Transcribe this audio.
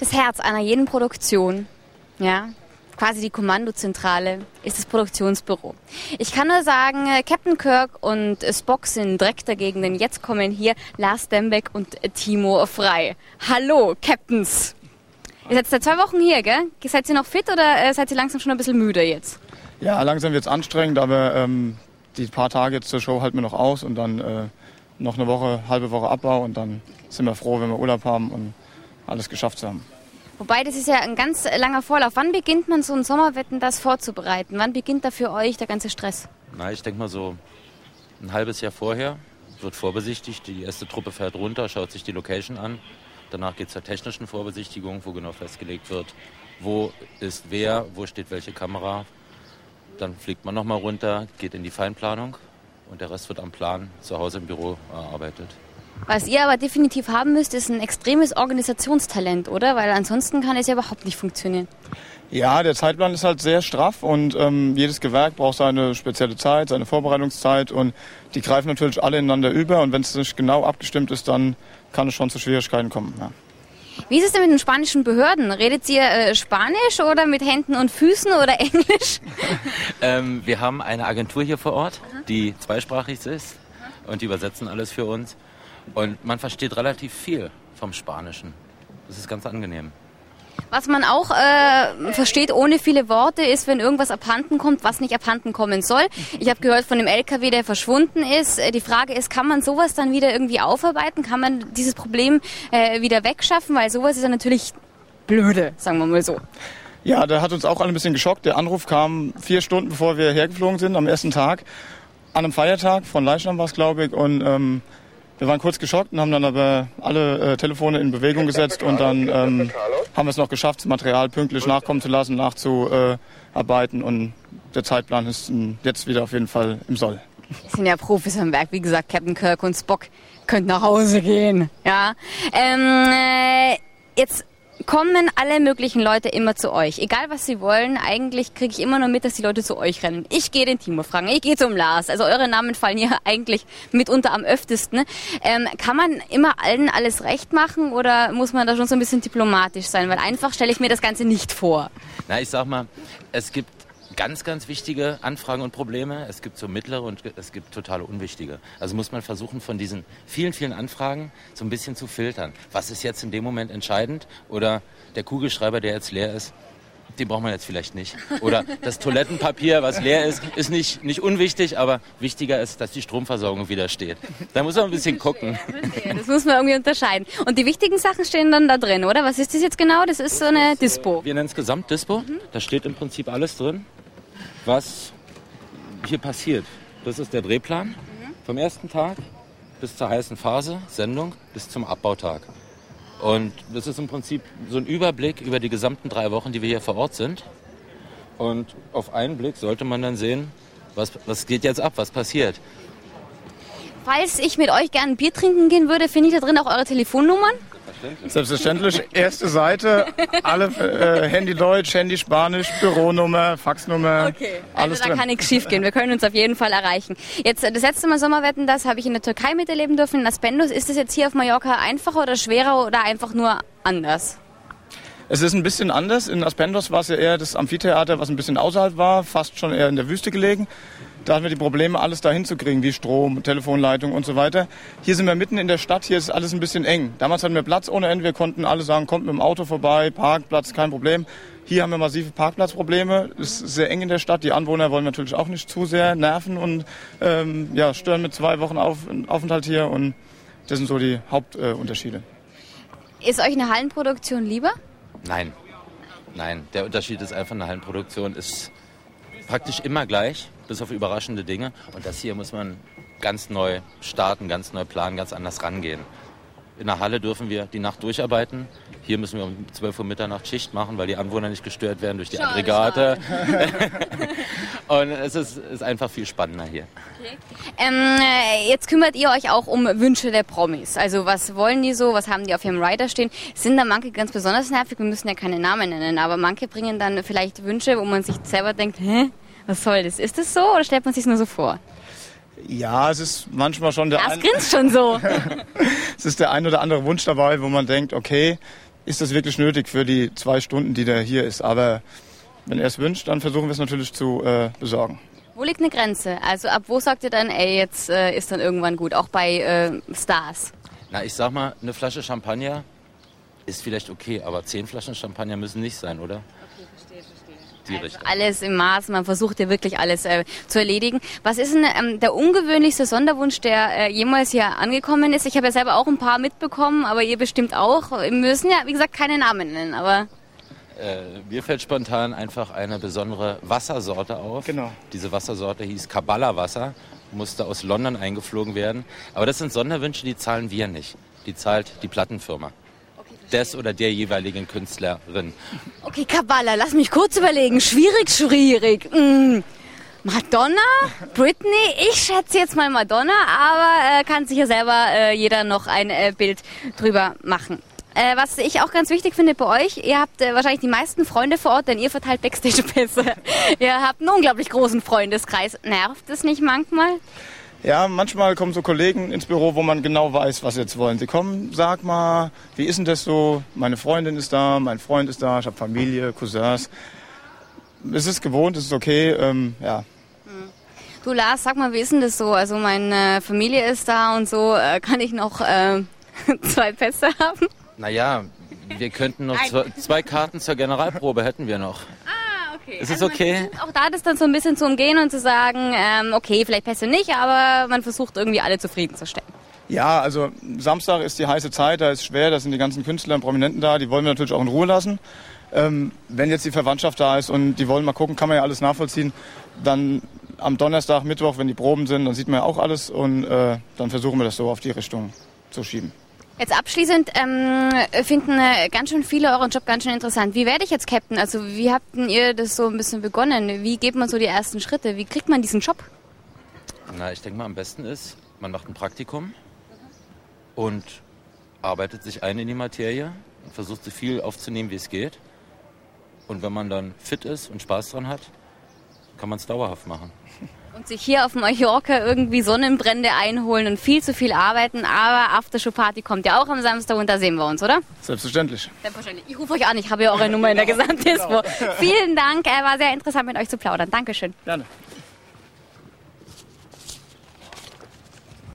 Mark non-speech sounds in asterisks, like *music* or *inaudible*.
Das Herz einer jeden Produktion, ja, quasi die Kommandozentrale, ist das Produktionsbüro. Ich kann nur sagen, äh, Captain Kirk und Spock sind direkt dagegen, denn jetzt kommen hier Lars Dembeck und Timo Frei. Hallo, Captains! Ihr seid seit zwei Wochen hier, gell? Seid ihr noch fit oder äh, seid ihr langsam schon ein bisschen müde jetzt? Ja, langsam wird es anstrengend, aber ähm, die paar Tage zur Show halten wir noch aus und dann äh, noch eine Woche, halbe Woche Abbau und dann sind wir froh, wenn wir Urlaub haben und alles geschafft zu haben. Wobei, das ist ja ein ganz langer Vorlauf. Wann beginnt man so ein Sommerwetten das vorzubereiten? Wann beginnt da für euch der ganze Stress? Na, ich denke mal so ein halbes Jahr vorher wird vorbesichtigt. Die erste Truppe fährt runter, schaut sich die Location an. Danach geht es zur technischen Vorbesichtigung, wo genau festgelegt wird, wo ist wer, wo steht welche Kamera. Dann fliegt man nochmal runter, geht in die Feinplanung und der Rest wird am Plan zu Hause im Büro erarbeitet. Was ihr aber definitiv haben müsst, ist ein extremes Organisationstalent, oder? Weil ansonsten kann es ja überhaupt nicht funktionieren. Ja, der Zeitplan ist halt sehr straff und ähm, jedes Gewerk braucht seine spezielle Zeit, seine Vorbereitungszeit und die greifen natürlich alle ineinander über und wenn es nicht genau abgestimmt ist, dann kann es schon zu Schwierigkeiten kommen. Ja. Wie ist es denn mit den spanischen Behörden? Redet ihr äh, Spanisch oder mit Händen und Füßen oder *laughs* Englisch? ähm, wir haben eine Agentur hier vor Ort, die zweisprachig ist und die übersetzen alles für uns. Und man versteht relativ viel vom Spanischen. Das ist ganz angenehm. Was man auch äh, versteht ohne viele Worte ist, wenn irgendwas abhanden kommt, was nicht abhanden kommen soll. Ich habe gehört von dem LKW, der verschwunden ist. Äh, die Frage ist, kann man sowas dann wieder irgendwie aufarbeiten? Kann man dieses Problem äh, wieder wegschaffen? Weil sowas ist ja natürlich blöde, sagen wir mal so. Ja, der hat uns auch alle ein bisschen geschockt. Der Anruf kam vier Stunden bevor wir hergeflogen sind, am ersten Tag. An einem Feiertag, von Leichnam war es, glaube ich. Und ähm, wir waren kurz geschockt und haben dann aber alle äh, Telefone in Bewegung gesetzt und dann ähm, haben wir es noch geschafft, das Material pünktlich nachkommen zu lassen, nachzuarbeiten und der Zeitplan ist ähm, jetzt wieder auf jeden Fall im Soll. Das sind ja Profis am Werk, wie gesagt, Captain Kirk und Spock könnt nach Hause gehen. Ja. Ähm, äh, jetzt kommen alle möglichen Leute immer zu euch. Egal was sie wollen, eigentlich kriege ich immer nur mit, dass die Leute zu euch rennen. Ich gehe den Timo fragen, ich gehe zum Lars. Also eure Namen fallen hier *laughs* eigentlich mitunter am öftesten. Ähm, kann man immer allen alles recht machen oder muss man da schon so ein bisschen diplomatisch sein? Weil einfach stelle ich mir das Ganze nicht vor. Na, ich sag mal, es gibt ganz, ganz wichtige Anfragen und Probleme. Es gibt so mittlere und es gibt totale unwichtige. Also muss man versuchen, von diesen vielen, vielen Anfragen so ein bisschen zu filtern. Was ist jetzt in dem Moment entscheidend? Oder der Kugelschreiber, der jetzt leer ist, den braucht man jetzt vielleicht nicht. Oder das Toilettenpapier, was leer ist, ist nicht, nicht unwichtig, aber wichtiger ist, dass die Stromversorgung wieder steht. Da muss man ein bisschen gucken. Das muss man irgendwie unterscheiden. Und die wichtigen Sachen stehen dann da drin, oder? Was ist das jetzt genau? Das ist so eine Dispo. Wir nennen es Gesamtdispo. Da steht im Prinzip alles drin was hier passiert. Das ist der Drehplan vom ersten Tag bis zur heißen Phase, Sendung, bis zum Abbautag. Und das ist im Prinzip so ein Überblick über die gesamten drei Wochen, die wir hier vor Ort sind. Und auf einen Blick sollte man dann sehen, was, was geht jetzt ab, was passiert. Falls ich mit euch gerne ein Bier trinken gehen würde, finde ich da drin auch eure Telefonnummern? Selbstverständlich. Erste Seite, alle äh, Handy Deutsch, Handy Spanisch, Büronummer, Faxnummer. Okay, also alles da drin. kann nichts schief gehen. Wir können uns auf jeden Fall erreichen. Jetzt das letzte Mal Sommerwetten, das habe ich in der Türkei miterleben dürfen, in Aspendos. Ist das jetzt hier auf Mallorca einfacher oder schwerer oder einfach nur anders? Es ist ein bisschen anders. In Aspendos war es ja eher das Amphitheater, was ein bisschen außerhalb war, fast schon eher in der Wüste gelegen. Da hatten wir die Probleme, alles da hinzukriegen, wie Strom, Telefonleitung und so weiter. Hier sind wir mitten in der Stadt, hier ist alles ein bisschen eng. Damals hatten wir Platz ohne Ende, wir konnten alle sagen, kommt mit dem Auto vorbei, Parkplatz, kein Problem. Hier haben wir massive Parkplatzprobleme. Es ist sehr eng in der Stadt. Die Anwohner wollen natürlich auch nicht zu sehr nerven und ähm, ja, stören mit zwei Wochen Auf Aufenthalt hier. Und das sind so die Hauptunterschiede. Äh, ist euch eine Hallenproduktion lieber? Nein. Nein, der Unterschied ist einfach, eine Hallenproduktion ist praktisch immer gleich bis auf überraschende Dinge. Und das hier muss man ganz neu starten, ganz neu planen, ganz anders rangehen. In der Halle dürfen wir die Nacht durcharbeiten. Hier müssen wir um 12 Uhr Mitternacht Schicht machen, weil die Anwohner nicht gestört werden durch die schade, Aggregate. *laughs* und es ist, ist, einfach viel spannender hier. Okay. Ähm, jetzt kümmert ihr euch auch um Wünsche der Promis. Also was wollen die so, was haben die auf ihrem Rider stehen? Sind da manche ganz besonders nervig? Wir müssen ja keine Namen nennen, aber manche bringen dann vielleicht Wünsche, wo man sich selber denkt, hä? Was soll das? Ist das so oder stellt man sich nur so vor? Ja, es ist manchmal schon der. Das grinst schon so. *laughs* es ist der ein oder andere Wunsch dabei, wo man denkt, okay, ist das wirklich nötig für die zwei Stunden, die der hier ist. Aber wenn er es wünscht, dann versuchen wir es natürlich zu äh, besorgen. Wo liegt eine Grenze? Also ab wo sagt ihr dann, ey, jetzt äh, ist dann irgendwann gut, auch bei äh, Stars? Na, ich sag mal, eine Flasche Champagner ist vielleicht okay, aber zehn Flaschen Champagner müssen nicht sein, oder? Okay, verstehe, verstehe. Die also Richtung. alles im Maß, man versucht ja wirklich alles äh, zu erledigen. Was ist denn ähm, der ungewöhnlichste Sonderwunsch, der äh, jemals hier angekommen ist? Ich habe ja selber auch ein paar mitbekommen, aber ihr bestimmt auch. Wir müssen ja, wie gesagt, keine Namen nennen, aber Äh, mir fällt spontan einfach eine besondere Wassersorte auf. Genau. Diese Wassersorte hieß Kabbalah-Wasser, musste aus London eingeflogen werden. Aber das sind Sonderwünsche, die zahlen wir nicht. Die zahlt die Plattenfirma. Des oder der jeweiligen Künstlerin. okay, Kabbalah, lass mich kurz überlegen. Schwierig, schwierig. Mm. Madonna? Britney? Ich schätze jetzt mal Madonna, aber äh, kann sich ja selber äh, jeder noch ein äh, Bild drüber machen. Äh, was ich auch ganz wichtig finde bei euch, ihr habt äh, wahrscheinlich die meisten Freunde vor Ort, denn ihr verteilt Backstage-Pässe. *laughs* ihr habt einen unglaublich großen Freundeskreis. Nervt es nicht manchmal? Ja, manchmal kommen so Kollegen ins Büro, wo man genau weiß, was sie jetzt wollen. Sie kommen, sag mal, wie ist denn das so? Meine Freundin ist da, mein Freund ist da, ich habe Familie, Cousins. Es ist gewohnt, es ist okay. Ähm, ja, Du Lars, sag mal, wie ist denn das so? Also meine Familie ist da und so. Äh, kann ich noch äh, *laughs* zwei Pässe haben? Naja, wir könnten noch zwei, zwei Karten zur Generalprobe hätten wir noch. Okay. Ist es man okay? versucht Auch da das dann so ein bisschen zu umgehen und zu sagen, ähm, okay, vielleicht Pässe nicht, aber man versucht irgendwie alle zufriedenzustellen. Ja, also Samstag ist die heiße Zeit, da ist schwer, da sind die ganzen Künstler und Prominenten da, die wollen wir natürlich auch in Ruhe lassen. Ähm, wenn jetzt die Verwandtschaft da ist und die wollen mal gucken, kann man ja alles nachvollziehen, dann am Donnerstag, Mittwoch, wenn die Proben sind, dann sieht man ja auch alles und äh, dann versuchen wir das so auf die Richtung zu schieben. Jetzt abschließend ähm, finden äh, ganz schön viele euren Job ganz schön interessant. Wie werde ich jetzt Captain? Also wie habt ihr das so ein bisschen begonnen? Wie geht man so die ersten Schritte? Wie kriegt man diesen Job? Na, ich denke mal, am besten ist, man macht ein Praktikum und arbeitet sich ein in die Materie und versucht so viel aufzunehmen, wie es geht. Und wenn man dann fit ist und Spaß dran hat, kann man es dauerhaft machen. Und sich hier auf Mallorca irgendwie Sonnenbrände einholen und viel zu viel arbeiten. Aber Aftershow Party kommt ja auch am Samstag und da sehen wir uns, oder? Selbstverständlich. Selbstverständlich. Ich rufe euch an, ich habe ja eure Nummer in der *laughs* Gesamtdispo. Vielen Dank, war sehr interessant mit euch zu plaudern. Dankeschön. Gerne.